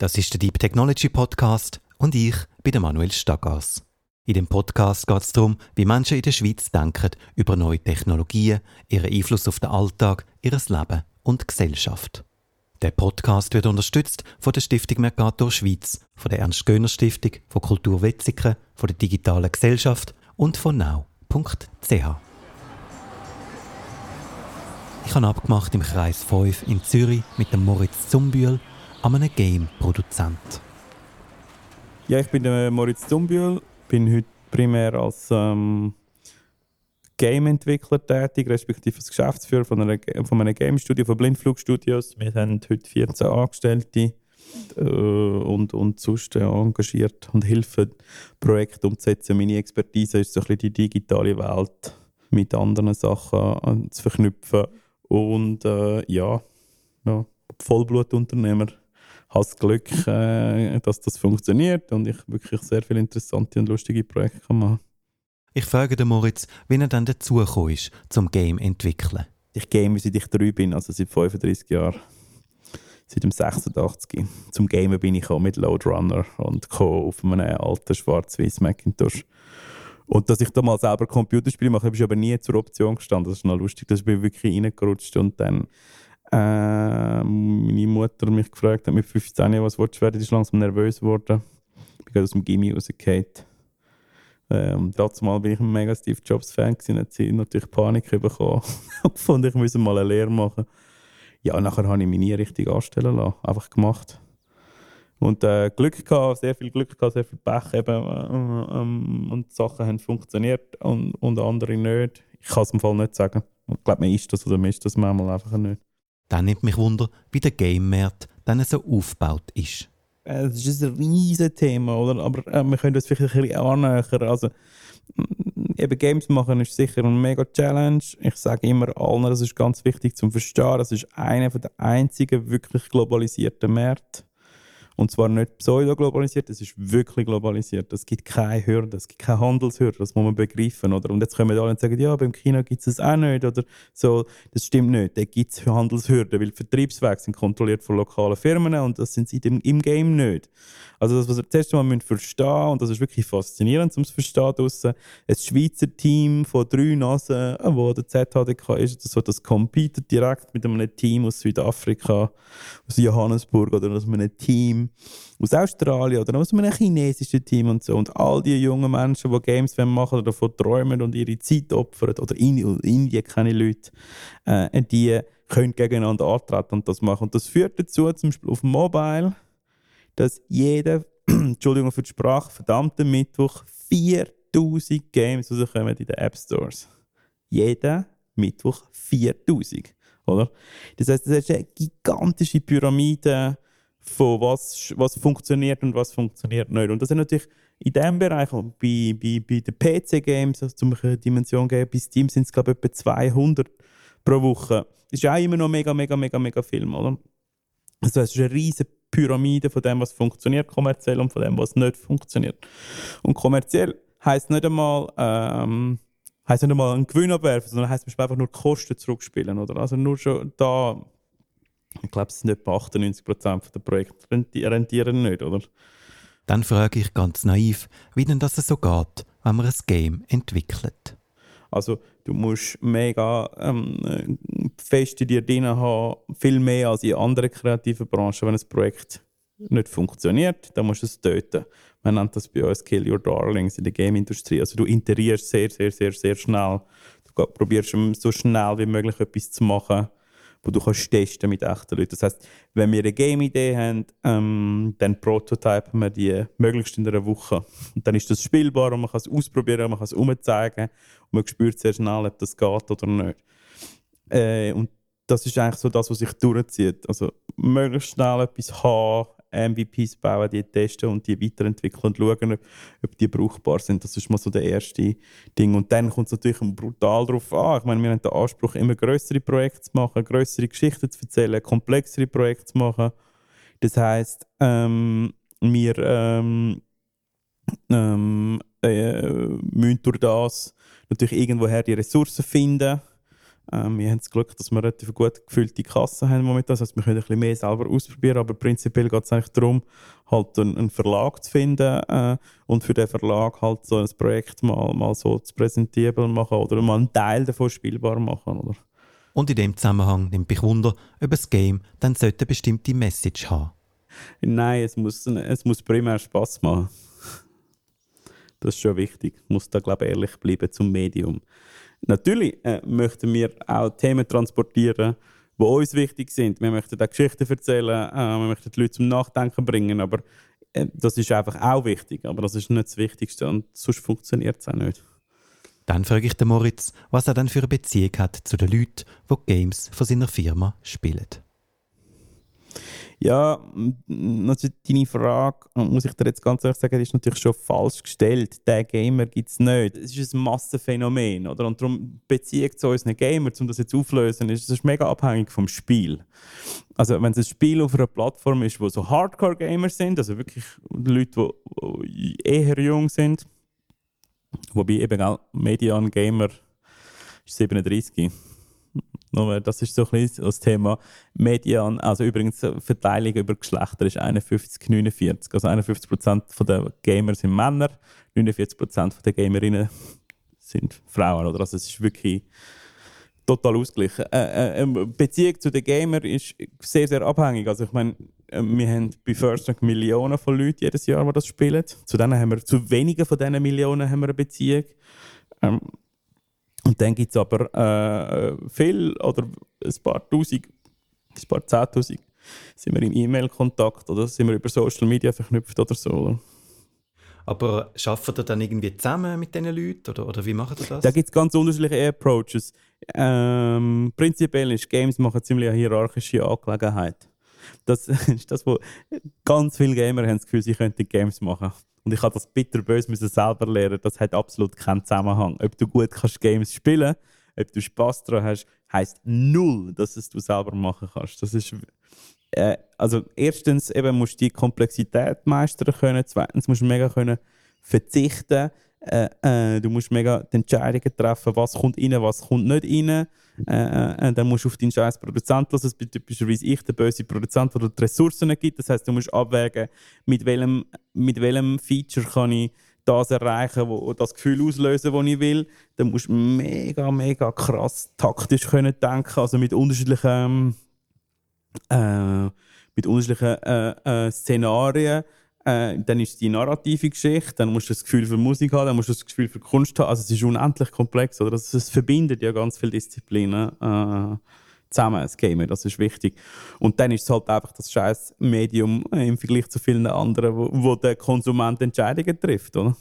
Das ist der Deep Technology Podcast und ich bin der Manuel Staggers. In dem Podcast geht es darum, wie Menschen in der Schweiz denken über neue Technologien, ihren Einfluss auf den Alltag, ihr Leben und Gesellschaft. Der Podcast wird unterstützt von der Stiftung Mercator Schweiz, von der Ernst-Göhner Stiftung, von Kultur Wetzikon, von der Digitalen Gesellschaft und von now.ch. Ich habe abgemacht im Kreis 5 in Zürich mit dem Moritz Zumbühl, einem Game-Produzent. Ja, ich bin der Moritz Zumbühl, bin heute primär als ähm, Game-Entwickler tätig, respektive als Geschäftsführer von, einer, von einem Game-Studio, von Blindflugstudios. Wir haben heute 14 Angestellte äh, und, und sonst äh, engagiert und helfen, Projekte umzusetzen. Meine Expertise ist so ein bisschen die digitale Welt mit anderen Sachen äh, zu verknüpfen. Und äh, ja, ja, Vollblutunternehmer habe das Glück, äh, dass das funktioniert und ich wirklich sehr viele interessante und lustige Projekte machen kann Ich frage den Moritz, wie er dann dazugekommen ist, zum Game entwickeln. Ich game, seit ich drei bin, also seit 35 Jahren. Seit dem 86. Zum Gamen bin ich auch mit Loadrunner und Co. auf einem alten schwarz-weiß Macintosh. Und dass ich da mal selber Computerspiele mache, ist aber nie zur Option gestanden. Das ist noch lustig. Da bin ich wirklich reingerutscht und dann äh, meine Mutter mich gefragt hat mit 15, was willst du werden, ist langsam nervös geworden. Ich bin gerade aus dem Gimmi rausgefallen. Ähm, dazu mal bin ich ein mega Steve Jobs Fan gewesen, hat sie natürlich Panik bekommen und gefunden, ich müsse mal eine Lehre machen. Ja, nachher habe ich mich nie richtig anstellen lassen, einfach gemacht. Und äh, Glück gehabt, sehr viel Glück gehabt, sehr viel Pech eben äh, ähm, und Sachen haben funktioniert und, und andere nicht. Ich kann es im Fall nicht sagen. Ich glaube, man ist das oder man ist das manchmal einfach nicht. Dann nimmt mich Wunder, wie der Game-Markt dann so aufgebaut ist. Äh, es ist ein riesiges Thema, oder? aber äh, wir können das vielleicht ein bisschen annähern. Also, mm, eben Games machen ist sicher eine mega Challenge. Ich sage immer allen, das ist ganz wichtig zum Verstehen. Das ist einer der einzigen wirklich globalisierten Märkte. Und zwar nicht pseudo-globalisiert, es ist wirklich globalisiert. Es gibt keine Hürde, es gibt keine Handelshürde, das muss man begreifen. Oder? Und jetzt können wir alle sagen, ja, beim China gibt es das auch nicht. Oder so. Das stimmt nicht, da gibt es Handelshürden, weil Vertriebswege sind kontrolliert von lokalen Firmen und das sind sie im, im Game nicht. Also das, was wir zuerst verstehen müssen, und das ist wirklich faszinierend, um es zu verstehen draussen, ein Schweizer Team von drei Nasen, wo der ZHDK ist, so, das competet direkt mit einem Team aus Südafrika, aus Johannesburg oder aus einem Team aus Australien oder aus einem chinesischen Team und so. Und all die jungen Menschen, die Games machen oder davon träumen und ihre Zeit opfern, oder in Indien keine Leute, äh, die können gegeneinander antreten und das machen. Und das führt dazu, zum Beispiel auf Mobile, dass jeder, Entschuldigung für die Sprache, verdammte Mittwoch 4000 Games rauskommen in den App Stores. Jeder Mittwoch 4000. Oder? Das heißt, das ist eine gigantische Pyramide von was, was funktioniert und was funktioniert nicht. Und das ist natürlich in diesem Bereich, bei, bei, bei den PC-Games, also zum eine Dimension geben, bei Steam sind es glaube ich etwa 200 pro Woche. Das ist auch immer noch mega, mega, mega, mega Film, oder? Also es ist eine riesige Pyramide von dem, was funktioniert kommerziell und von dem, was nicht funktioniert. Und kommerziell heisst nicht einmal, ähm, heisst nicht einmal einen Gewinn abwerfen, sondern heisst einfach nur die Kosten zurückspielen, oder? Also nur schon da ich glaube, es sind etwa 98% der Projekte rentieren nicht, oder? Dann frage ich ganz naiv, wie denn das so geht, wenn man ein Game entwickelt. Also du musst mega ähm, fest in dir drin haben, viel mehr als in anderen kreativen Branchen. Wenn ein Projekt nicht funktioniert, dann musst du es töten. Man nennt das bei uns Kill Your Darlings in der Game-Industrie. Also du interierst sehr, sehr, sehr, sehr schnell. Du probierst so schnell wie möglich etwas zu machen, wo du kannst testen mit echten Leuten. Das heißt, wenn wir eine Game-Idee haben, ähm, dann prototypen wir die möglichst in einer Woche. Und dann ist das spielbar und man kann es ausprobieren, man kann es umzeigen und man spürt sehr schnell, ob das geht oder nicht. Äh, und das ist eigentlich so das, was sich durchzieht. Also möglichst schnell etwas haben, MVPs bauen, die testen und die weiterentwickeln und schauen, ob, ob die brauchbar sind. Das ist mal so der erste Ding. Und dann kommt es natürlich brutal darauf an. Ich meine, wir haben den Anspruch, immer größere Projekte zu machen, größere Geschichten zu erzählen, komplexere Projekte zu machen. Das heißt, ähm, wir ähm, ähm, äh, müssen durch das natürlich irgendwoher die Ressourcen finden Ähm, wir haben das Glück, dass wir relativ gut gefüllte Kasse haben momentan. Das heißt, wir können ein bisschen mehr selber ausprobieren, aber prinzipiell geht es eigentlich darum, halt einen, einen Verlag zu finden äh, und für den Verlag halt so ein Projekt mal, mal so zu präsentierbar machen oder mal einen Teil davon spielbar machen. Oder? Und in dem Zusammenhang nimmt mich Wunder, ob das Game dann sollte eine bestimmte Message haben. Nein, es muss, es muss primär Spaß machen. Das ist schon wichtig. Ich muss da, glaube ich, ehrlich bleiben zum Medium. Natürlich äh, möchten wir auch Themen transportieren, die uns wichtig sind. Wir möchten auch Geschichten erzählen, äh, wir möchten die Leute zum Nachdenken bringen, aber äh, das ist einfach auch wichtig. Aber das ist nicht das Wichtigste und sonst funktioniert es auch nicht. Dann frage ich den Moritz, was er dann für eine Beziehung hat zu den Leuten, die Games von seiner Firma spielen. Ja, also deine Frage, muss ich dir jetzt ganz ehrlich sagen, ist natürlich schon falsch gestellt. Der Gamer gibt es nicht. Es ist ein Massenphänomen. Oder? Und darum Beziehung zu unseren Gamer, um das jetzt aufzulösen, ist es mega abhängig vom Spiel. Also wenn es ein Spiel auf einer Plattform ist, wo so Hardcore-Gamer sind, also wirklich Leute, die eher jung sind, wobei eben auch Median-Gamer ist 37 das ist so ein bisschen das Thema Median. Also übrigens, Verteilung über Geschlechter ist 51, 49. Also 51% der Gamer sind Männer, 49% der Gamerinnen sind Frauen. Oder? Also es ist wirklich total ausgeglichen. Äh, äh, ähm, Beziehung zu den Gamer ist sehr, sehr abhängig. Also ich meine, äh, wir haben bei First Rank Millionen von Leuten jedes Jahr, die das spielen. Zu denen haben wir, zu wenigen von diesen Millionen haben wir eine Beziehung. Ähm, und dann gibt es aber äh, viel oder ein paar Tausend, ein paar Zehntausend, sind wir im E-Mail-Kontakt oder sind wir über Social Media verknüpft oder so. Oder? Aber arbeitet ihr dann irgendwie zusammen mit diesen Leuten oder, oder wie macht ihr das? Da gibt es ganz unterschiedliche Approaches. Ähm, prinzipiell ist Games machen ziemlich eine hierarchische Angelegenheit. Das ist das, wo ganz viele Gamer haben das Gefühl, sie könnten Games machen. Und ich habe das bitterböse müssen selber lernen. Das hat absolut keinen Zusammenhang. Ob du gut kannst Games spielen, ob du Spaß daran hast, heißt null, dass es du selber machen kannst. Das ist äh, also erstens eben musst du die Komplexität meistern können. Zweitens musst du mega können verzichten. Äh, äh, du musst mega die Entscheidungen treffen, was kommt rein, was kommt nicht rein. Äh, äh, dann musst du auf deinen scheiß Produzent los. Das bin typischerweise ich, der böse Produzent, der die Ressourcen nicht gibt. Das heißt, du musst abwägen, mit welchem, mit welchem Feature kann ich das erreichen, wo das Gefühl auslösen, das ich will. Dann musst du mega, mega krass taktisch können denken, also mit unterschiedlichen, äh, mit unterschiedlichen äh, äh, Szenarien äh, dann ist die narrative Geschichte, dann musst du das Gefühl für Musik haben, dann musst du das Gefühl für Kunst haben. Also es ist unendlich komplex. Oder? Das, es verbindet ja ganz viele Disziplinen äh, zusammen, das Gamer, das ist wichtig. Und dann ist es halt einfach das scheiß Medium äh, im Vergleich zu vielen anderen, wo, wo der Konsument Entscheidungen trifft. Oder?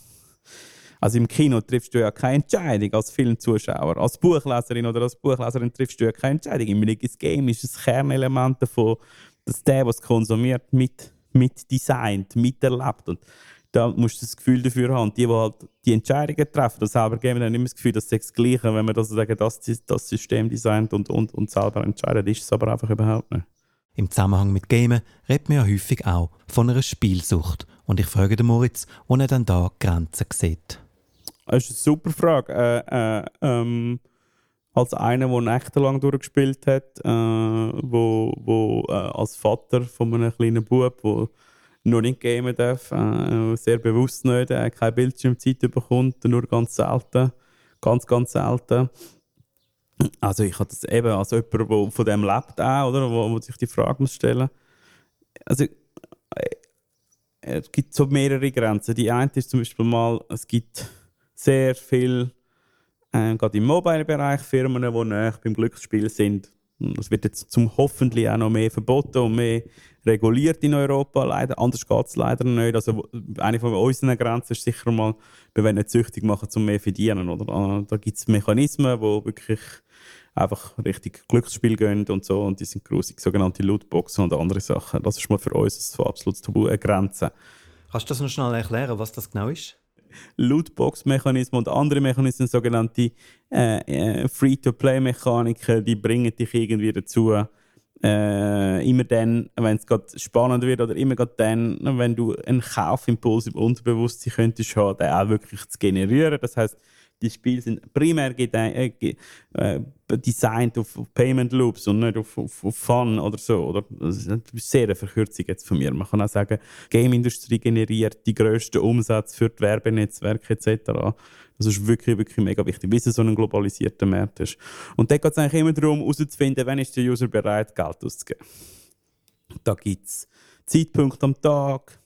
Also im Kino triffst du ja keine Entscheidung als Filmzuschauer. Als Buchleserin oder als Buchleserin triffst du ja keine Entscheidung. Im Game ist das Kernelement davon, dass der, was konsumiert, mit mitdesignt, miterlebt. Und da musst du das Gefühl dafür haben. Die, die halt die Entscheidungen treffen, das selber geben, haben immer das Gefühl, dass es das Gleiche wenn man das sagen, das, das System designt und, und, und selber entscheidet, ist es aber einfach überhaupt nicht. Im Zusammenhang mit Gamen redet man ja häufig auch von einer Spielsucht. Und ich frage den Moritz, wo er dann da Grenzen sieht. Das ist eine super Frage. Äh, äh, ähm, als einer, der nächtelang durchgespielt hat, äh, wo, wo äh, als Vater von einem kleinen Bub, der noch nicht gamen darf, äh, sehr bewusst nicht, äh, keine Bildschirmzeit bekommt, nur ganz selten, ganz, ganz selten. Also ich habe das eben als jemand, der von dem lebt auch, oder, wo, wo sich die Frage muss stellen. Also äh, es gibt so mehrere Grenzen. Die eine ist zum Beispiel mal, es gibt sehr viel äh, gerade im Mobile-Bereich Firmen, die näher beim Glücksspiel sind. Das wird jetzt zum hoffentlich auch noch mehr verboten und mehr reguliert in Europa. Leider. Anders geht es leider nicht. Also, eine von unseren Grenzen ist sicher mal, wir wollen nicht süchtig machen, um mehr zu verdienen. Oder? Ah, da gibt es Mechanismen, die wirklich einfach richtig Glücksspiel gehen und so. Und die sind grusig, sogenannte Lootboxen und andere Sachen. Das ist mal für uns ein absolutes Tabu, eine Grenze. Kannst du das noch schnell erklären, was das genau ist? Lootbox-Mechanismen und andere Mechanismen, sogenannte äh, äh, Free-to-Play-Mechaniken, die bringen dich irgendwie dazu, äh, immer dann, wenn es gerade spannend wird oder immer gerade dann, wenn du einen Kaufimpuls im Unterbewusstsein könntest haben, den auch wirklich zu generieren. Das heißt, die Spiele sind primär äh, äh, designt auf, auf, Payment Loops und nicht auf, auf, auf, Fun oder so. Oder? Das ist eine sehr Verkürzung jetzt von mir. Man kann auch sagen, Game-Industrie generiert die grössten Umsätze für die Werbenetzwerke etc. Das ist wirklich, wirklich mega wichtig, bis es so ein globalisierter Markt ist. Und da geht es eigentlich immer darum, herauszufinden, wann ist der User bereit, Geld auszugeben. Da gibt es Zeitpunkte am Tag,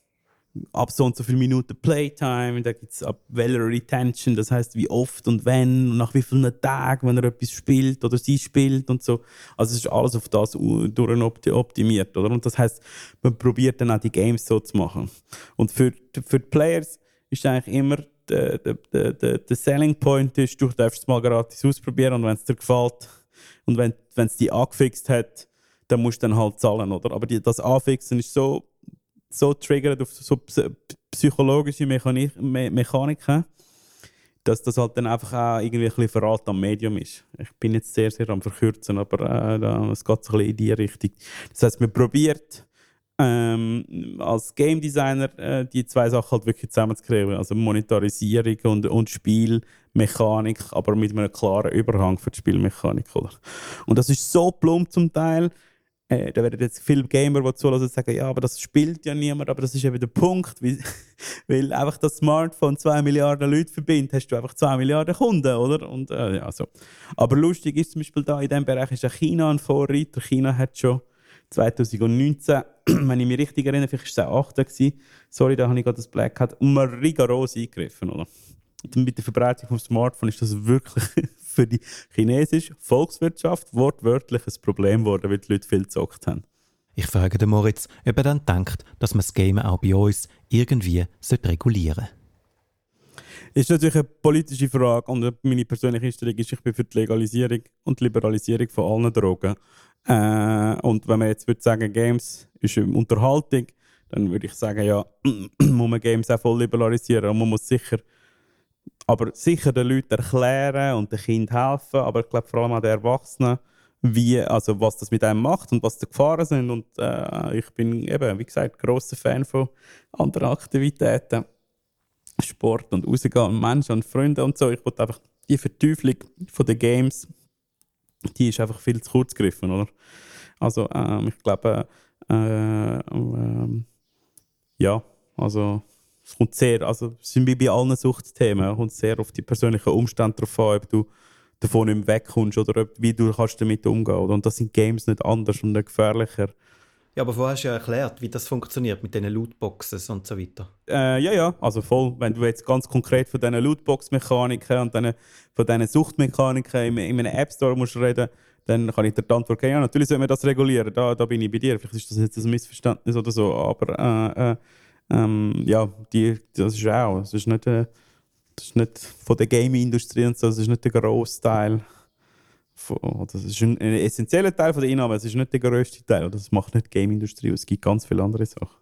ab so und so viele Minuten Playtime, da gibt es ab welcher Retention, das heißt wie oft und wenn, und nach wie vielen Tagen, wenn er etwas spielt oder sie spielt und so. Also es ist alles auf das optimiert, oder? Und das heißt, man probiert dann auch die Games so zu machen. Und für, für die Players ist eigentlich immer der, der, der, der Selling Point ist, du darfst es mal gratis ausprobieren und wenn es dir gefällt und wenn es dich angefixt hat, dann musst du dann halt zahlen, oder? Aber die, das Anfixen ist so, so triggert auf so psychologische Mechanik, Me Mechaniken, dass das halt dann einfach auch irgendwie ein bisschen Verrat am Medium ist. Ich bin jetzt sehr, sehr am Verkürzen, aber äh, es geht so ein bisschen in die Richtung. Das heißt, man probiert ähm, als Game Designer äh, die zwei Sachen halt wirklich zusammenzukriegen. Also Monetarisierung und, und Spielmechanik, aber mit einem klaren Überhang für die Spielmechanik. Oder? Und das ist so plump zum Teil. Äh, da werden jetzt viele Gamer, die zulassen, sagen, ja, aber das spielt ja niemand, aber das ist eben der Punkt, weil, weil einfach das Smartphone zwei Milliarden Leute verbindet, hast du einfach zwei Milliarden Kunden, oder? Und, äh, ja, so. Aber lustig ist zum Beispiel da, in diesem Bereich ist China ein Vorreiter. China hat schon 2019, wenn ich mich richtig erinnere, vielleicht war es auch 8. Sorry, da habe ich gerade das Black Hat, um rigoros eingegriffen. Oder? Und mit der Verbreitung vom Smartphone ist das wirklich für die chinesische Volkswirtschaft wortwörtlich ein Problem geworden, weil die Leute viel gezockt haben. Ich frage den Moritz, ob er dann denkt, dass man das Game auch bei uns irgendwie regulieren sollte. Ist natürlich eine politische Frage und meine persönliche Einstellung ist, ich bin für die Legalisierung und die Liberalisierung von allen Drogen. Äh, und wenn man jetzt würde sagen, Games ist Unterhaltung, dann würde ich sagen, ja, muss man Games auch voll liberalisieren und man muss sicher, aber sicher den Leuten erklären und den Kindern helfen, aber ich glaube vor allem auch den Erwachsenen, wie, also was das mit einem macht und was die Gefahren sind. Und äh, ich bin eben, wie gesagt, großer Fan von anderen Aktivitäten. Sport und rausgehen und Menschen und Freunde und so. Ich wollte einfach die Verteuflung von den Games die ist einfach viel zu kurz gegriffen, oder? Also ähm, ich glaube, äh, äh, ja, also es kommt sehr, also sind wie bei allen Suchtthemen, kommt sehr auf die persönlichen Umstände darauf an, ob du davon nicht mehr wegkommst oder ob, wie du kannst damit umgehen kannst. Und das sind Games nicht anders und nicht gefährlicher. Ja, aber vorher hast du ja erklärt, wie das funktioniert mit diesen Lootboxes und so weiter. Äh, ja, ja, also voll. Wenn du jetzt ganz konkret von diesen Lootbox-Mechaniken und diesen, von diesen Suchtmechaniken in, in einem App Store musst reden, dann kann ich dir die Antwort geben, ja, natürlich soll man das regulieren, da, da bin ich bei dir. Vielleicht ist das jetzt ein Missverständnis oder so, aber äh, äh, ähm, ja, die, das ist auch, das ist nicht, äh, das ist nicht von der Gaming-Industrie und so, das ist nicht der grosse Teil das ist ein, ein essentieller Teil der Innahme, es ist nicht der grösste Teil. Das macht nicht die Game-Industrie es gibt ganz viele andere Sachen.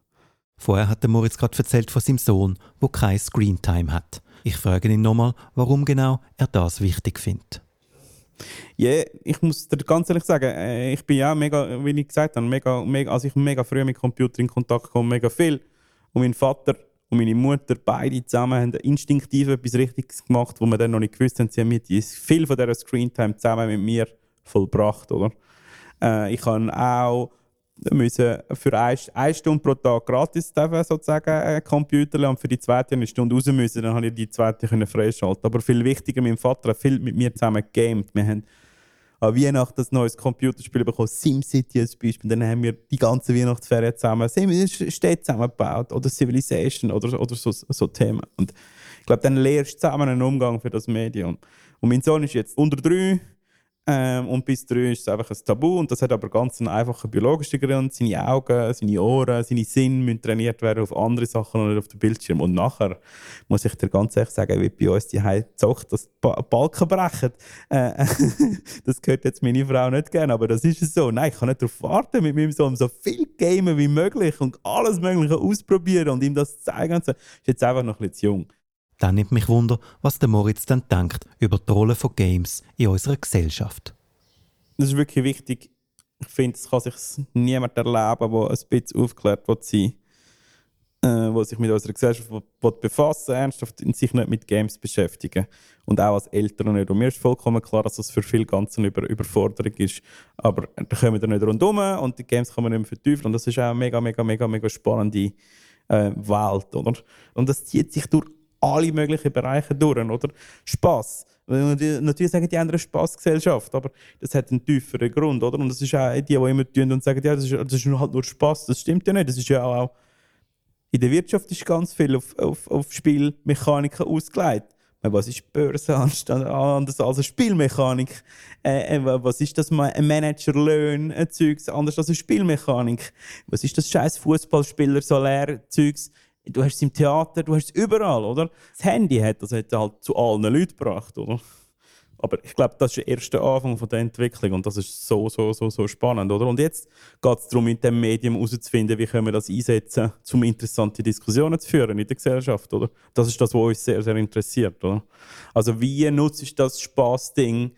Vorher hat der Moritz gerade erzählt von seinem Sohn, der keine Screentime hat. Ich frage ihn nochmal, warum genau er das wichtig findet. Ja, yeah, ich muss dir ganz ehrlich sagen, äh, ich bin ja mega, wie ich gesagt habe, mega, mega, also ich mega früh mit Computer in Kontakt gekommen, mega viel. Und mein Vater und meine Mutter, beide zusammen, haben instinktiv etwas Richtiges gemacht, wo wir dann noch nicht gewusst haben. Sie haben viel von dieser Screentime zusammen mit mir vollbracht. Oder? Äh, ich kann auch müssen für eine, eine Stunde pro Tag gratis dürfen, sozusagen äh, Computer und für die zweite eine Stunde raus müssen, dann habe ich die zweite freischalten. Aber viel wichtiger, mein Vater hat viel mit mir zusammen gegamed. Wir haben an Weihnachten ein neues Computerspiel bekommen, SimCity als Beispiel. Dann haben wir die ganze Weihnachtsferien zusammen, Städte zusammengebaut oder Civilization oder, oder so, so Themen. Und ich glaube, dann lernst du zusammen einen Umgang für das Medium. Und mein Sohn ist jetzt unter drei ähm, und bis drei ist es einfach ein Tabu. Und das hat aber ganz einen einfachen biologischen Grund. Seine Augen, seine Ohren, seine Sinne müssen trainiert werden auf andere Sachen und auf dem Bildschirm. Und nachher muss ich dir ganz ehrlich sagen, wie bei uns die zockt, dass Balken brechen. Äh, das gehört jetzt meine Frau nicht gerne, aber das ist es so. Nein, ich kann nicht darauf warten, mit meinem Sohn so viel gamen wie möglich und alles Mögliche ausprobieren und ihm das zeigen. So. Ist jetzt einfach noch ein bisschen zu jung. Dann nimmt mich Wunder, was der Moritz dann denkt über die Rolle von Games in unserer Gesellschaft. Das ist wirklich wichtig. Ich finde, es kann sich niemand erleben, der ein bisschen aufgeklärt wird sein. äh, sich mit unserer Gesellschaft befassen ernsthaft in sich nicht mit Games beschäftigen. Und auch als Eltern nicht. Und mir ist vollkommen klar, dass das für viele ganz eine Über Überforderung ist. Aber da kommen wir nicht rundherum und die Games kann man nicht mehr verteufeln. Und das ist auch eine mega, mega, mega, mega spannende äh, Welt. Oder? Und das zieht sich durch alle möglichen Bereiche durch. Oder? Spass. Natürlich sagen die anderen Spaßgesellschaft, aber das hat einen tieferen Grund, oder? Und das ist auch die, die immer tun und sagen, ja, das ist, das ist halt nur Spaß. Das stimmt ja nicht. Das ist ja auch in der Wirtschaft ist ganz viel auf, auf, auf Spielmechaniken ausgelegt. Was ist Börse anders als eine Spielmechanik? Äh, äh was ist das Managerlöhn, äh, Zeugs anders als eine Spielmechanik? Was ist das scheiß Fußballspieler Salär Zeugs? Du hast es im Theater, du hast es überall, oder? Das Handy hat das hat halt zu allen Leuten gebracht, oder? Aber ich glaube, das ist der erste Anfang von der Entwicklung und das ist so, so, so, so spannend, oder? Und jetzt geht es darum, in dem Medium herauszufinden, wie können wir das einsetzen, um interessante Diskussionen zu führen in der Gesellschaft, oder? Das ist das, was uns sehr, sehr interessiert, oder? Also wie nutze ich das Spaßding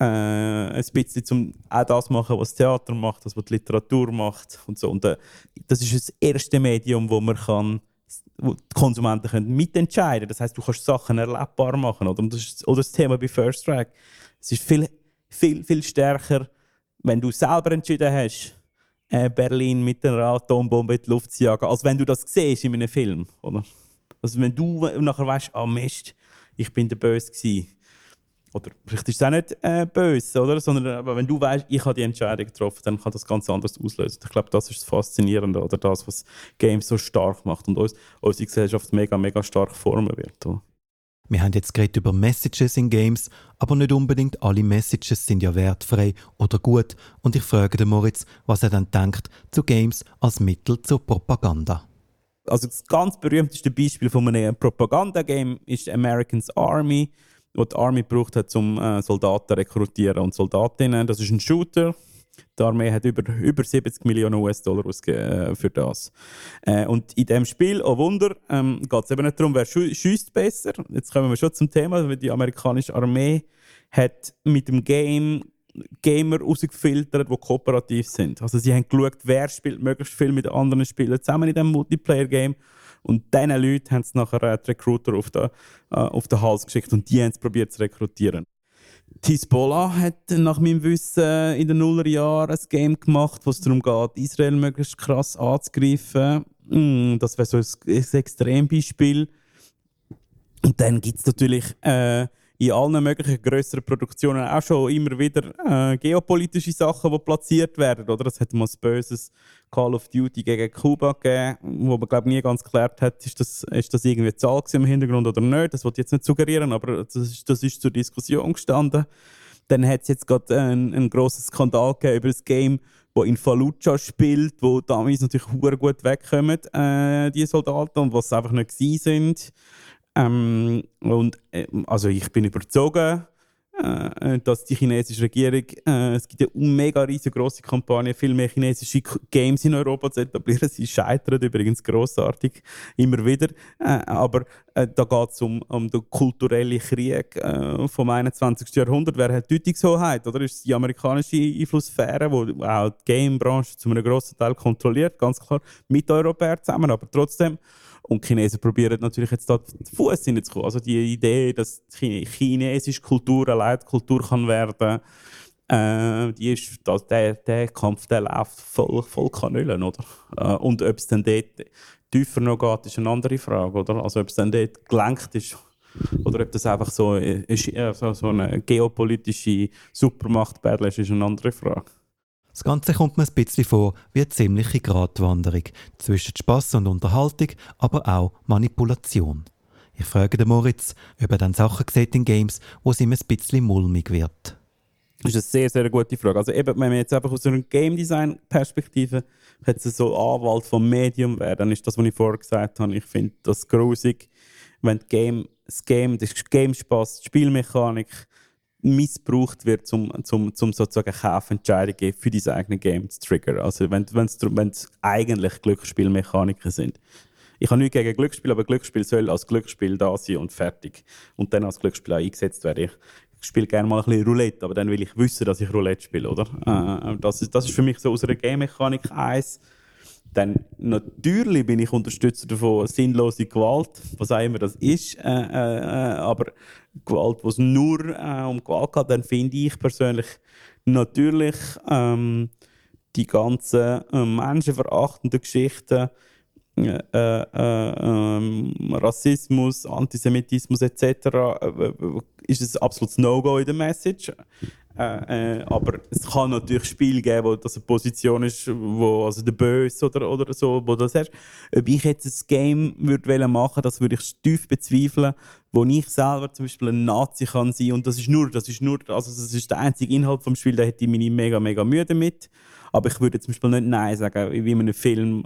äh, ein bisschen zum auch das machen, was das Theater macht, was die Literatur macht und so. Und äh, das ist das erste Medium, wo man kann wo die Konsumenten können mitentscheiden. Das heißt, du kannst Sachen erlebbar machen. Oder, das, oder das Thema bei First Track. Es ist viel, viel, viel stärker, wenn du selber entschieden hast, äh, Berlin mit einer Atombombe in die Luft zu jagen, als wenn du das siehst in einem Film. Oder? Also wenn du nachher weißt, ah Mist, ich bin der Böse gewesen oder vielleicht ist es auch nicht äh, böse, oder? sondern aber wenn du weißt, ich habe die Entscheidung getroffen, dann kann das ganz anders auslösen. Ich glaube, das ist das Faszinierende oder das, was Games so stark macht und uns, unsere Gesellschaft mega, mega stark formen wird. Oder? Wir haben jetzt geredet über Messages in Games, aber nicht unbedingt alle Messages sind ja wertfrei oder gut. Und ich frage den Moritz, was er dann denkt zu Games als Mittel zur Propaganda. Also das ganz berühmteste Beispiel von einem Propaganda-Game ist Americans Army die die Army gebraucht hat, um äh, Soldaten rekrutieren und Soldatinnen. Das ist ein Shooter. Die Armee hat über, über 70 Millionen US-Dollar ausgegeben äh, für das. Äh, und in diesem Spiel, oh Wunder, ähm, geht es eben nicht darum, wer schießt besser. Jetzt kommen wir schon zum Thema, weil die amerikanische Armee hat mit dem Game Gamer rausgefiltert, die kooperativ sind. Also sie haben geschaut, wer spielt möglichst viel mit anderen Spielern zusammen in diesem Multiplayer-Game und diesen Leuten haben sie nachher äh, die Recruiter auf den, äh, auf den Hals geschickt und die haben es probiert zu rekrutieren. Tisbola hat nach meinem Wissen in den Nullerjahren ein Game gemacht, wo es darum geht, Israel möglichst krass anzugreifen. Mm, das wäre so ein, ein Extrembeispiel. Und dann gibt es natürlich äh, in allen möglichen größeren Produktionen auch schon immer wieder äh, geopolitische Sachen, die platziert werden. Oder? Es hat mal ein böses Call of Duty gegen Kuba gegeben, wo man glaube nie ganz geklärt hat, ist das, ist das irgendwie eine Zahl im Hintergrund oder nicht. Das wollte ich jetzt nicht suggerieren, aber das ist, das ist zur Diskussion gestanden. Dann hat es jetzt gerade einen, einen grossen Skandal gegeben über das Game, wo in Fallujah spielt, wo damals natürlich gut wegkommen, äh, die Soldaten, und was einfach nicht gewesen sind. Ähm, und äh, also ich bin überzogen, äh, dass die chinesische Regierung, äh, es gibt eine mega riesengroße Kampagne, viel mehr chinesische Games in Europa zu etablieren. Sie scheitern übrigens großartig immer wieder. Äh, aber äh, da geht es um, um den kulturellen Krieg äh, vom 21. Jahrhundert. Wer hat Deutungshoheit? Oder ist die amerikanische Einflusssphäre, die auch die Game-Branche zu einem grossen Teil kontrolliert, ganz klar, mit Europäern zusammen. Aber trotzdem und die Chinesen probieren natürlich jetzt da den Fuß hineinzukommen. Also die Idee, dass chinesische Kultur eine Leitkultur kann werden äh, die ist, das, der, der Kampf der läuft voll, voll Kanülen, oder? Äh, und ob es dann dort tiefer noch geht, ist eine andere Frage, oder? Also ob es dann dort gelenkt ist oder ob das einfach so, ist, so, so eine geopolitische Supermacht-Battle ist, ist eine andere Frage. Das Ganze kommt mir ein bisschen vor wie eine ziemliche Gratwanderung zwischen Spass und Unterhaltung, aber auch Manipulation. Ich frage den Moritz, ob er dann Sachen sieht in Games, wo es ihm ein bisschen mulmig wird. Das ist eine sehr, sehr gute Frage. Also eben, wenn wir jetzt einfach aus einer Game Design Perspektive jetzt so Anwalt vom Medium wäre, dann ist das, was ich vorher gesagt habe, ich finde das grusig, wenn die Game, das Game, das Game Spaß, die Spielmechanik missbraucht wird, um zum, zum sozusagen Kaufentscheidungen für dein eigenes Game zu triggern. Also wenn es eigentlich Glücksspielmechaniken sind. Ich habe nichts gegen Glücksspiel, aber Glücksspiel soll als Glücksspiel da sein und fertig. Und dann als Glücksspiel auch eingesetzt werden. Ich spiele gerne mal ein bisschen Roulette, aber dann will ich wissen, dass ich Roulette spiele, oder? Äh, das, ist, das ist für mich so aus einer Game-Mechanik eins. Dann natürlich bin ich Unterstützer davon, sinnlose Gewalt, was auch immer das ist, äh, äh, äh aber Gewalt, wo es nur äh, um Gewalt geht, dann finde ich persönlich natürlich ähm, die ganzen äh, menschenverachtenden Geschichten, äh, äh, ähm, Rassismus, Antisemitismus etc. Ist ein absolutes No-Go in der Message. Äh, äh, aber es kann natürlich Spiele geben, wo das eine Position ist, wo also der Böse oder, oder so, wo das hast. Ob ich jetzt ein Game würde machen, das würde ich tief bezweifeln, wo ich selber zum Beispiel ein Nazi kann sein und das ist nur, das ist nur, also das ist der einzige Inhalt vom Spiel, da hätte ich mich mega, mega müde damit. Aber ich würde zum Beispiel nicht Nein sagen, wie in einem Film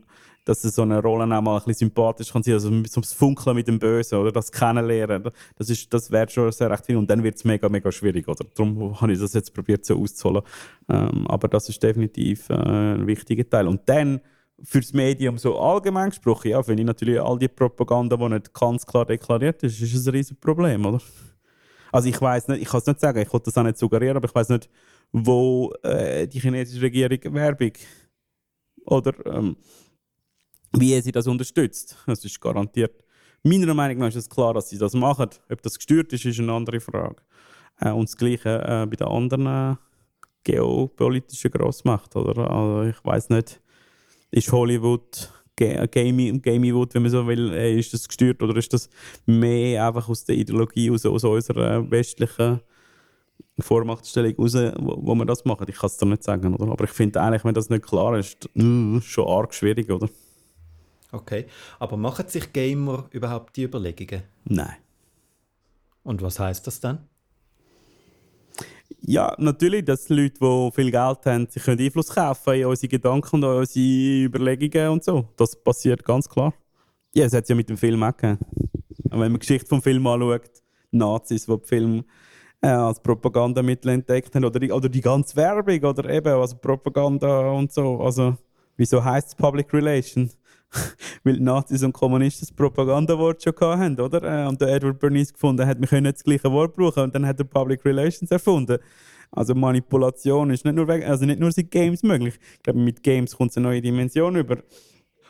dass so eine Rolle auch mal ein bisschen sympathisch kann sein, also so das Funkeln mit dem Bösen oder das Kennenlernen, das, das wäre schon sehr recht viel und dann wird es mega, mega schwierig, oder? Darum habe ich das jetzt probiert so auszuholen. Ähm, aber das ist definitiv äh, ein wichtiger Teil. Und dann fürs Medium so allgemein gesprochen, ja, finde ich natürlich all die Propaganda, die nicht ganz klar deklariert ist, ist ein riesiges Problem, oder? Also ich weiß nicht, ich kann es nicht sagen, ich wollte das auch nicht suggerieren, aber ich weiß nicht, wo äh, die chinesische Regierung Werbung oder ähm, wie sie das unterstützt. Das ist garantiert. Meiner Meinung nach ist es klar, dass sie das machen. Ob das gestört ist, ist eine andere Frage. Äh, und das Gleiche äh, bei den anderen äh, geopolitischen Grossmächten. Oder? Also ich weiß nicht, ist Hollywood, Gaming, Gamingwood, wenn man so will, äh, ist das gestört oder ist das mehr einfach aus der Ideologie, aus, aus unserer westlichen Vormachtstellung raus, wo, wo man das macht? Ich kann es dir nicht sagen. Oder? Aber ich finde eigentlich, wenn das nicht klar ist, schon arg schwierig, oder? Okay, aber machen sich Gamer überhaupt die Überlegungen? Nein. Und was heißt das dann? Ja, natürlich, dass Leute, die viel Geld haben, sich Einfluss kaufen in unsere Gedanken und unsere Überlegungen und so. Das passiert ganz klar. Ja, es hat es ja mit dem Film auch gegeben. Wenn man die Geschichte vom Film anschaut, Nazis, die den Film äh, als Propagandamittel entdeckt haben, oder die, oder die ganze Werbung, oder eben also Propaganda und so. Also, wieso heißt es Public Relations? weil Nazis und Kommunisten das Propagandawort schon hatten, oder? Äh, und der Edward Bernays gefunden hat, wir können das gleiche Wort brauchen und dann hat er Public Relations erfunden. Also Manipulation ist nicht nur, wegen, also nicht nur seit Games möglich. Ich glaube, mit Games kommt eine neue Dimension über.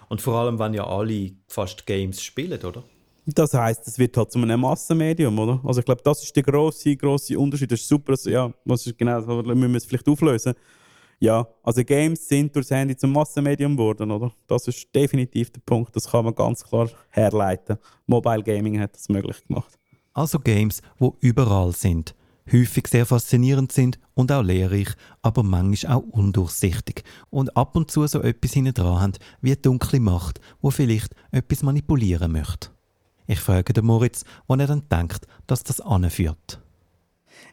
Und vor allem, wenn ja alle fast Games spielen, oder? Das heißt, es wird halt zu einem Massenmedium, oder? Also ich glaube, das ist der große, große Unterschied. Das ist super. Also, ja, was ist genau? Müssen wir es vielleicht auflösen. Ja, also Games sind durchs Handy zum Massenmedium geworden, oder? Das ist definitiv der Punkt, das kann man ganz klar herleiten. Mobile Gaming hat das möglich gemacht. Also Games, wo überall sind, häufig sehr faszinierend sind und auch lehrreich, aber manchmal auch undurchsichtig und ab und zu so etwas hinten dran haben wie eine dunkle Macht, wo vielleicht etwas manipulieren möchte. Ich frage den Moritz, wo er dann denkt, dass das anführt.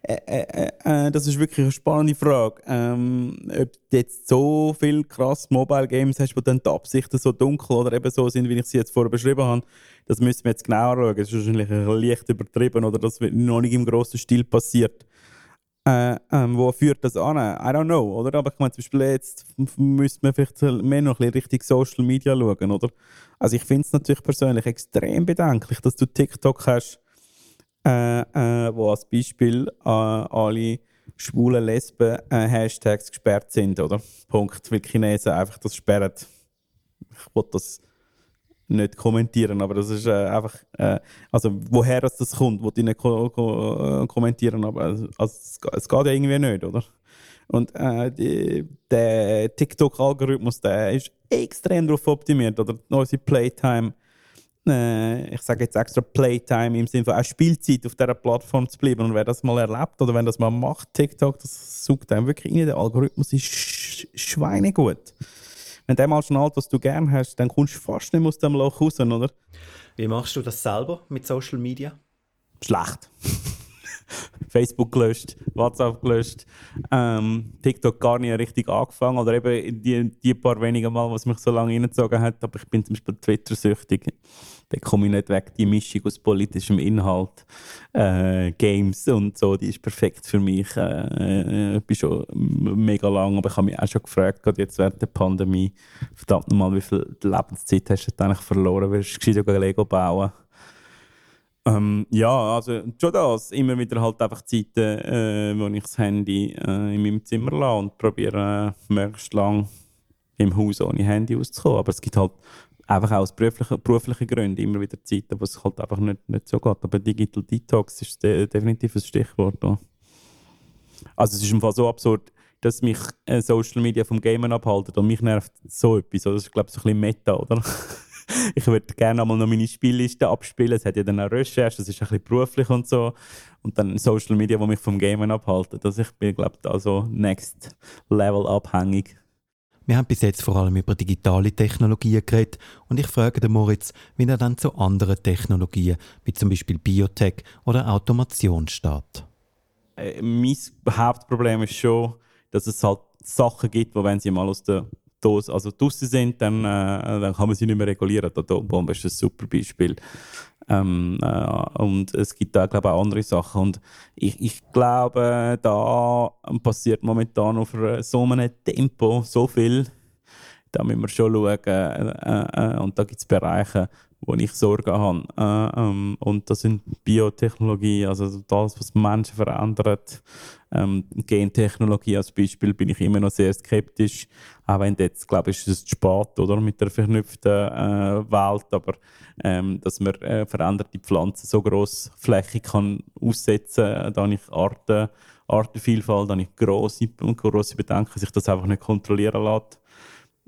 Äh, äh, äh, das ist wirklich eine spannende Frage. Ähm, ob du jetzt so viele krass Mobile Games hast, wo dann die Absichten so dunkel oder eben so sind, wie ich sie jetzt vorher beschrieben habe, das müssen wir jetzt genauer schauen. Das ist wahrscheinlich leicht übertrieben oder das wird noch nicht im grossen Stil passiert. Äh, ähm, wo führt das an? I don't know, oder? Aber ich meine, zum Beispiel jetzt müsste man vielleicht mehr noch ein bisschen Richtung Social Media schauen, oder? Also ich finde es natürlich persönlich extrem bedenklich, dass du TikTok hast, äh, äh, wo als Beispiel äh, alle schwulen Lesben äh, Hashtags gesperrt sind, oder? Punkt. Weil Chinesen einfach das sperren. Ich wollte das nicht kommentieren, aber das ist äh, einfach, äh, also woher das, kommt, wollte ich nicht ko ko äh, kommentieren, aber also, es, es geht irgendwie nicht, oder? Und äh, die, der TikTok-Algorithmus, der ist extrem darauf optimiert, oder unsere Playtime äh, ich sage jetzt extra Playtime im Sinne von auch Spielzeit auf dieser Plattform zu bleiben. Und wer das mal erlebt oder wenn das mal macht, TikTok, das sucht einem wirklich rein. Der Algorithmus ist sch schweinegut. Wenn der mal schnallt, was du gerne hast, dann kommst du fast nicht aus dem Loch raus, oder? Wie machst du das selber mit Social Media? Schlecht. Facebook gelöscht, WhatsApp gelöscht, ähm, TikTok gar nicht richtig angefangen oder eben die, die paar wenigen Mal, was mich so lange reingezogen hat, aber ich bin zum Beispiel Twitter-süchtig. Da komme ich nicht weg. Die Mischung aus politischem Inhalt, äh, Games und so, die ist perfekt für mich. Äh, ich bin schon mega lang, aber ich habe mich auch schon gefragt, gerade jetzt während der Pandemie, verdammt nochmal, wie viel Lebenszeit hast du eigentlich verloren? Willst du gescheit Lego bauen? Ähm, ja, also schon das. Immer wieder halt einfach Zeiten, äh, wo ich das Handy äh, in meinem Zimmer lasse und probiere äh, möglichst lang im Haus ohne Handy auszukommen. Aber es gibt halt einfach auch aus beruflichen, beruflichen Gründen immer wieder Zeiten, wo es halt einfach nicht, nicht so geht. Aber Digital Detox ist de definitiv ein Stichwort. Ja. Also es ist im Fall so absurd, dass mich äh, Social Media vom Gamen abhalten und mich nervt so etwas. Das ist glaube ich so ein bisschen Meta, oder? ich würde gerne einmal noch meine Spielliste abspielen. Es hat ja dann auch Recherche, das ist ein bisschen beruflich und so. Und dann Social Media, die mich vom Gamen abhalten. Also ich bin, glaube ich, da so next level abhängig. Wir haben bis jetzt vor allem über digitale Technologien geredet und ich frage den Moritz, wie er dann zu anderen Technologien, wie zum Beispiel Biotech oder Automation steht. Äh, mein Hauptproblem ist schon, dass es halt Sachen gibt, wo wenn sie mal aus der Dose, also draußen sind, dann, äh, dann kann man sie nicht mehr regulieren. Die Atombombe ist ein super Beispiel. Ähm, äh, und es gibt da, glaube ich, auch andere Sachen. Und ich, ich glaube, da passiert momentan auf so einem Tempo so viel. Da müssen wir schon schauen. Äh, äh, und da gibt es Bereiche, wo ich Sorgen habe. Äh, ähm, und das sind Biotechnologie, also das, was Menschen verändert. Ähm, Gentechnologie als Beispiel bin ich immer noch sehr skeptisch. Auch wenn jetzt, glaube ich, ist es zu spät oder, mit der verknüpften äh, Welt. Aber ähm, dass man äh, veränderte Pflanzen so grossflächig kann aussetzen kann, da ich Arten, Artenvielfalt, da ich grosse, grosse Bedenken, sich das einfach nicht kontrollieren lässt.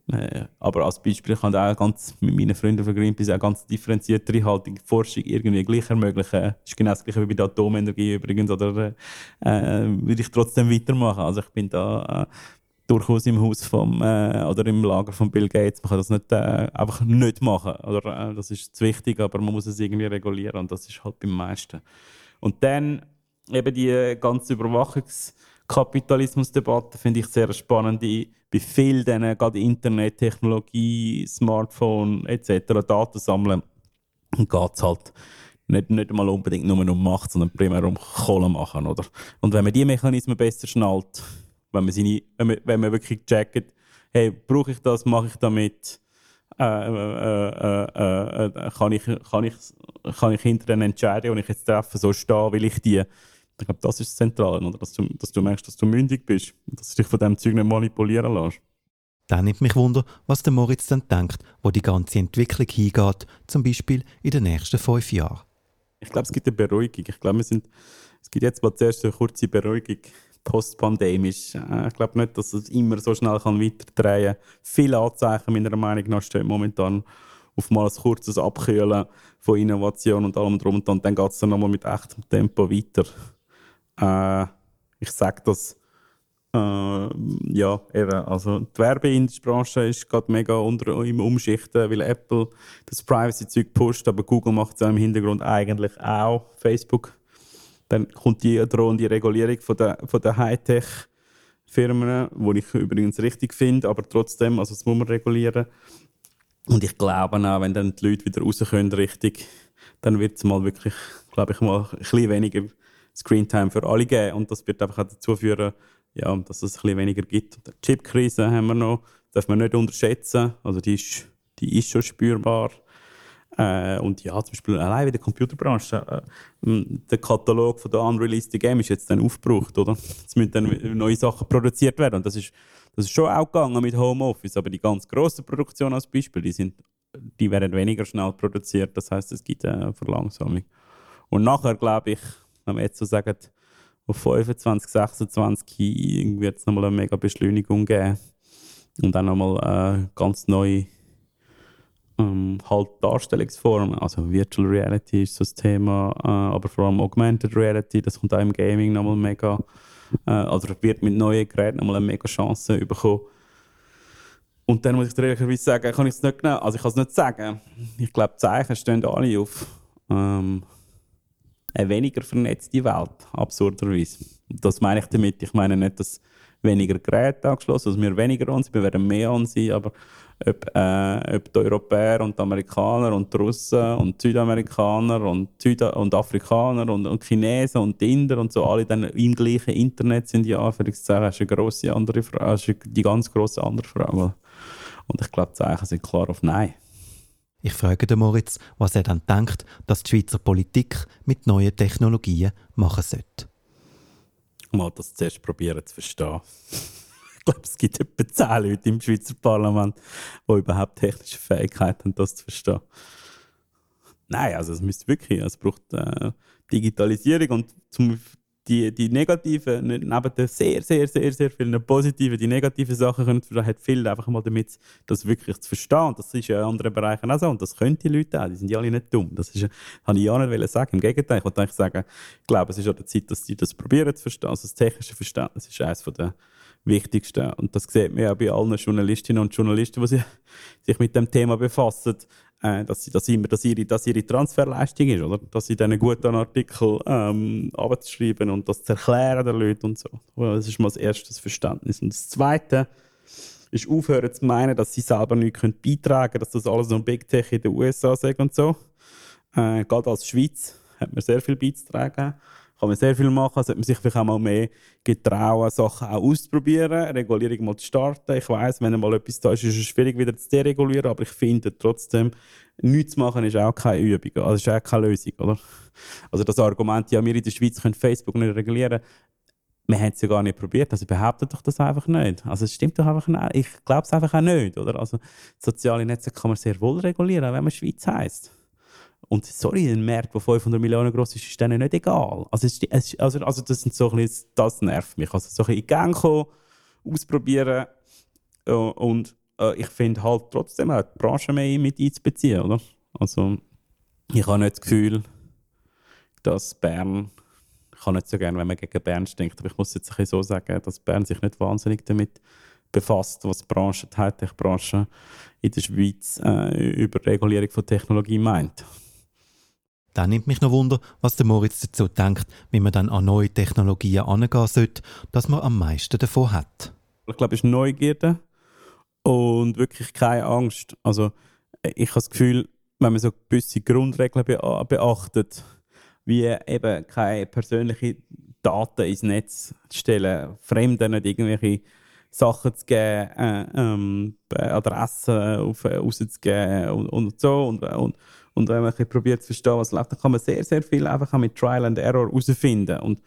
Äh, aber als Beispiel kann ich auch ganz mit meinen Freunden von Greenpeace auch ganz differenzierte nachhaltige Forschung irgendwie gleich ermöglichen. Das ist genau das gleiche wie bei der Atomenergie übrigens. Oder äh, würde ich trotzdem weitermachen. Also ich bin da äh, durchaus im Haus vom, äh, oder im Lager von Bill Gates. Man kann das nicht äh, einfach nicht machen. Oder, äh, das ist zu wichtig, aber man muss es irgendwie regulieren und das ist halt beim meisten. Und dann eben die ganze Überwachungskapitalismusdebatte finde ich sehr spannend. Bei vielen diesen, gerade Internet, Technologie, Smartphone etc. Daten sammeln, geht es halt nicht, nicht mal unbedingt nur um Macht, sondern primär um Kohle machen. Oder? Und wenn man diese Mechanismen besser schnallt, wenn man, seine, wenn man, wenn man wirklich checkt, hey, brauche ich das, mache ich damit, äh, äh, äh, kann, ich, kann, ich, kann ich hinter den Entscheidungen, die ich jetzt treffe, so stehen, will ich die. Ich glaube, das ist das Zentrale, oder? Dass, du, dass du merkst, dass du mündig bist und dass du dich von diesem Zeug nicht manipulieren lässt. Dann nimmt mich Wunder, was der Moritz dann denkt, wo die ganze Entwicklung hingeht, zum Beispiel in den nächsten fünf Jahren. Ich glaube, es gibt eine Beruhigung. Ich glaube, wir sind, es gibt jetzt mal zuerst eine kurze Beruhigung postpandemisch. Äh, ich glaube nicht, dass es immer so schnell kann weiterdrehen kann. Viele Anzeichen meiner Meinung nach stehen momentan auf mal ein kurzes Abkühlen von Innovation und allem drum und dann, dann geht es dann nochmal mit echtem Tempo weiter. Äh, ich sage das, äh, ja, eben, also die Werbebranche ist gerade mega unter, im Umschichten, weil Apple das Privacy-Zeug pusht, aber Google macht es im Hintergrund eigentlich auch, Facebook dann kommt die drohende Regulierung von der, von der Hightech-Firmen, die ich übrigens richtig finde, aber trotzdem, also das muss man regulieren. Und ich glaube auch, wenn dann die Leute wieder raus können, richtig, dann wird es mal wirklich, glaube ich, mal ein bisschen weniger Screentime für alle geben. Und das wird einfach auch dazu führen, ja, dass es ein bisschen weniger gibt. Die Chipkrise haben wir noch, darf man nicht unterschätzen. Also die ist, die ist schon spürbar. Äh, und ja, zum Beispiel allein in der Computerbranche, äh, der Katalog von der unreleased Game ist jetzt dann aufgebraucht, oder? Es müssen dann neue Sachen produziert werden. Und das ist, das ist schon auch gegangen mit Homeoffice, aber die ganz grossen Produktionen als Beispiel, die, sind, die werden weniger schnell produziert. Das heißt, es gibt eine Verlangsamung. Und nachher, glaube ich, wenn wir jetzt so sagen, auf 25, 26 wird es nochmal eine mega Beschleunigung geben. Und dann nochmal äh, ganz neue ähm, halt Darstellungsformen. Also Virtual Reality ist so das Thema, äh, aber vor allem Augmented Reality, das kommt auch im Gaming nochmal mega, äh, also wird mit neuen Geräten nochmal eine mega Chance bekommen. Und dann muss ich ehrlicherweise sagen, kann ich es nicht genau, also ich kann es nicht sagen. Ich glaube, die Zeichen stehen alle auf ähm, eine weniger vernetzte Welt, absurderweise. Das meine ich damit. Ich meine nicht, dass weniger Geräte angeschlossen, also wir weniger an sind, wir werden mehr an sein, aber ob, äh, ob die Europäer und die Amerikaner und die Russen und die Südamerikaner und, Süd und Afrikaner und, und Chinesen und Inder und so alle dann im gleichen Internet sind, ja, für ich sagen, ist eine grosse andere Frage, ist die ganz grosse andere Frage. Und ich glaube, die Zeichen sind klar auf Nein. Ich frage den Moritz, was er dann denkt, dass die Schweizer Politik mit neuen Technologien machen sollte. Mal das zuerst probieren zu verstehen glaube, es gibt etwa zehn Leute im Schweizer Parlament, die überhaupt technische Fähigkeiten haben, das zu verstehen. Nein, also es müsste wirklich, es braucht äh, Digitalisierung und zum, die, die negativen, neben den sehr, sehr, sehr, sehr vielen positiven, die negativen Sachen können hat viel einfach mal damit, das wirklich zu verstehen. Und das ist ja in anderen Bereichen auch so. Und das können die Leute auch. Die sind ja alle nicht dumm. Das ist, habe ich ja nicht sagen. Im Gegenteil, ich wollte eigentlich sagen, ich glaube, es ist an der Zeit, dass sie das probieren zu verstehen. Also das technische Verständnis ist eines der wichtigsten. Und das sieht man ja bei allen Journalistinnen und Journalisten, die sich mit dem Thema befassen äh, dass, sie, dass, immer, dass, ihre, dass ihre Transferleistung ist, oder? Dass sie einen guten Artikel ähm, und das zu erklären den Leuten und so. Das ist mal das erste Verständnis. Und das zweite ist aufhören zu meinen, dass sie selber nichts können beitragen können, dass das alles so ein Big Tech in den USA sagt und so. Äh, gerade als Schweiz hat man sehr viel beizutragen kann man sehr viel machen. Sollte man sich vielleicht auch mal mehr getrauen, Sachen auch auszuprobieren, Regulierung mal zu starten. Ich weiß, wenn mal etwas da ist, ist es schwierig wieder zu deregulieren, aber ich finde trotzdem, nichts zu machen ist auch keine Übung, also ist auch keine Lösung, oder? Also das Argument, ja, wir in der Schweiz können Facebook nicht regulieren, wir haben es ja gar nicht probiert, also behauptet doch das einfach nicht. Also es stimmt doch einfach nicht. Ich glaube es einfach auch nicht, oder? Also soziale Netze kann man sehr wohl regulieren, wenn man Schweiz heisst. Und sorry, ein Markt, der 500 Millionen groß ist, ist denen nicht egal. Also, es, es, also, also das, sind so bisschen, das nervt mich. Also so ein bisschen in Gang kommen, ausprobieren äh, und äh, ich finde halt trotzdem auch die Branche mehr mit einzubeziehen, oder? Also ich habe nicht das Gefühl, dass Bern, ich kann nicht so gerne, wenn man gegen Bern stinkt, aber ich muss jetzt ein so sagen, dass Bern sich nicht wahnsinnig damit befasst, was die Branche, die Hightech-Branche in der Schweiz äh, über Regulierung von Technologie meint. Dann nimmt mich noch Wunder, was der Moritz dazu denkt, wie man dann an neue Technologien angehen sollte, dass man am meisten davon hat. Ich glaube, es ist Neugierde und wirklich keine Angst. Also ich habe das Gefühl, wenn man so gewisse Grundregeln beachtet, wie eben keine persönlichen Daten ins Netz zu stellen, Fremden nicht irgendwelche Sachen zu geben, äh, ähm, Adressen äh, rauszugeben und, und so. Und, und, und wenn man probiert zu verstehen, was läuft, dann kann man sehr, sehr viel einfach mit Trial and Error herausfinden. Und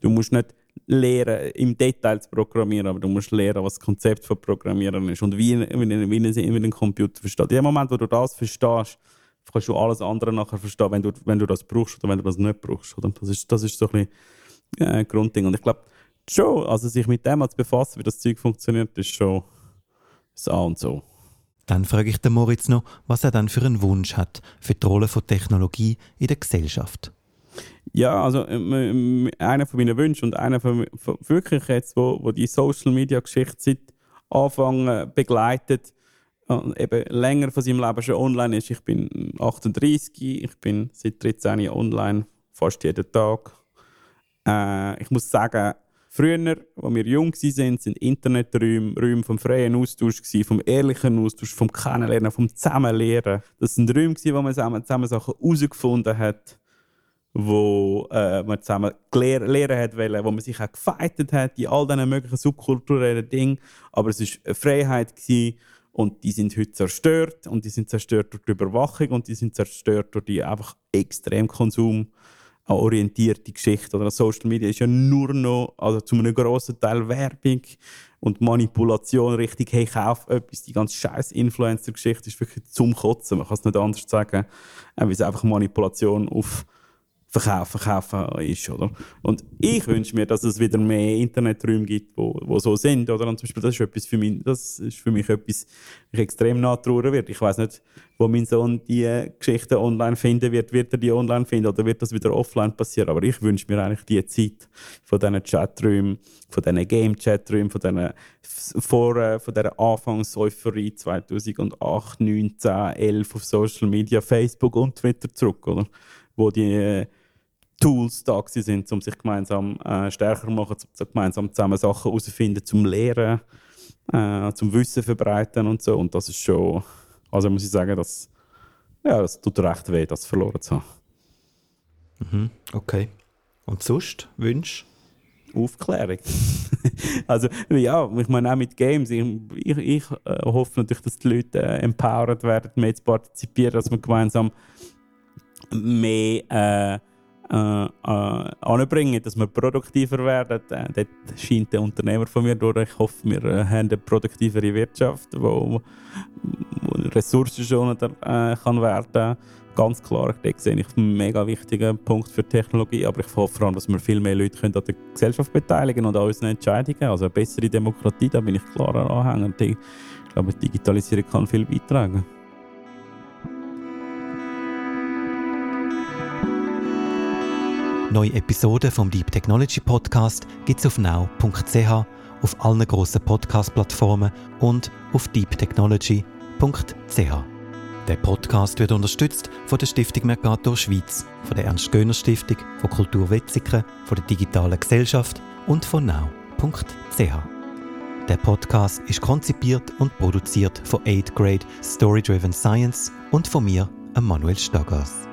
du musst nicht lernen, im Detail zu programmieren, aber du musst lernen, was das Konzept von Programmieren ist und wie, wie ein Computer versteht. In dem Moment, wo du das verstehst, kannst du alles andere nachher verstehen, wenn du, wenn du das brauchst oder wenn du das nicht brauchst. Oder? Das, ist, das ist so ein bisschen äh, Grundding. Und ich glaube, schon, also sich mit dem zu befassen, wie das Zeug funktioniert, ist schon das A und so. Dann frage ich den Moritz noch, was er dann für einen Wunsch hat für die Rolle von Technologie in der Gesellschaft. Ja, also ähm, einer von meinen Wünschen und einer von, von wirklich jetzt, wo, wo die Social Media Geschichte seit Anfang begleitet, und eben länger von seinem Leben schon online ist. Ich bin 38, ich bin seit 13 Jahren online, fast jeden Tag. Äh, ich muss sagen, Früher, als wir jung waren, sind Interneträume Räume vom freien Austausch, vom ehrlichen Austausch, vom Kennenlernen, vom Zusammenlernen. Das sind Räume, wo man zusammen, zusammen Sachen herausgefunden hat, wo äh, man zusammen lernen hat wollen, wo man sich auch gefeitet hat in all diesen möglichen subkulturellen Dingen. Aber es war eine Freiheit gewesen, und die sind heute zerstört und die sind zerstört durch die Überwachung und die sind zerstört durch die einfach extrem Konsum orientierte Geschichte. Oder Social Media ist ja nur noch, also zu einem grossen Teil Werbung und Manipulation richtig, hey, kauf etwas. Die ganze scheiß Influencer-Geschichte ist wirklich zum Kotzen. Man kann es nicht anders sagen, weil es einfach Manipulation auf verkaufen, verkaufen ist, oder? Und ich wünsche mir, dass es wieder mehr Interneträume gibt, wo, wo so sind, oder? Und zum Beispiel, das ist etwas für mich, das ist für mich etwas, ich extrem nachtrauern wird. Ich weiß nicht, wo mein Sohn die Geschichten online finden wird, wird er die online finden oder wird das wieder offline passieren? Aber ich wünsche mir eigentlich die Zeit von diesen Chaträumen, von diesen Game-Chaträumen, von diesen vor, von dieser Anfangseuphorie 2008, 9, 10, 11 auf Social Media, Facebook und Twitter zurück, oder? Wo die Tools da sind, um sich gemeinsam äh, stärker zu machen, um gemeinsam zusammen Sachen herauszufinden, zum Lehren, äh, zum Wissen verbreiten und so. Und das ist schon, also muss ich sagen, dass, ja, das tut recht weh, das verloren zu haben. Mhm, okay. Und sonst, Wünsche? Aufklärung. also, ja, ich meine auch mit Games. Ich, ich, ich äh, hoffe natürlich, dass die Leute äh, empowered werden, mehr zu partizipieren, dass wir gemeinsam mehr äh, äh, äh, anbringen, dass wir produktiver werden. Äh, dort scheint der Unternehmer von mir durch. Ich hoffe, wir äh, haben eine produktivere Wirtschaft, wo, wo ressourcenschonender äh, kann werden Ganz klar, dort sehe ich einen mega wichtigen Punkt für Technologie, aber ich hoffe vor allem, dass wir viel mehr Leute können an der Gesellschaft beteiligen und an unseren Entscheidungen. Also eine bessere Demokratie, da bin ich klarer Anhänger. Ich glaube, Digitalisierung kann viel beitragen. Neue Episoden vom Deep Technology Podcast gibt es auf now.ch, auf allen grossen Podcast-Plattformen und auf deeptechnology.ch. Der Podcast wird unterstützt von der Stiftung Mercator Schweiz, von der Ernst-Göhner-Stiftung, von Kultur Wetzikon, von der Digitalen Gesellschaft und von now.ch. Der Podcast ist konzipiert und produziert von 8 Grade Story Driven Science und von mir, Manuel Staggers.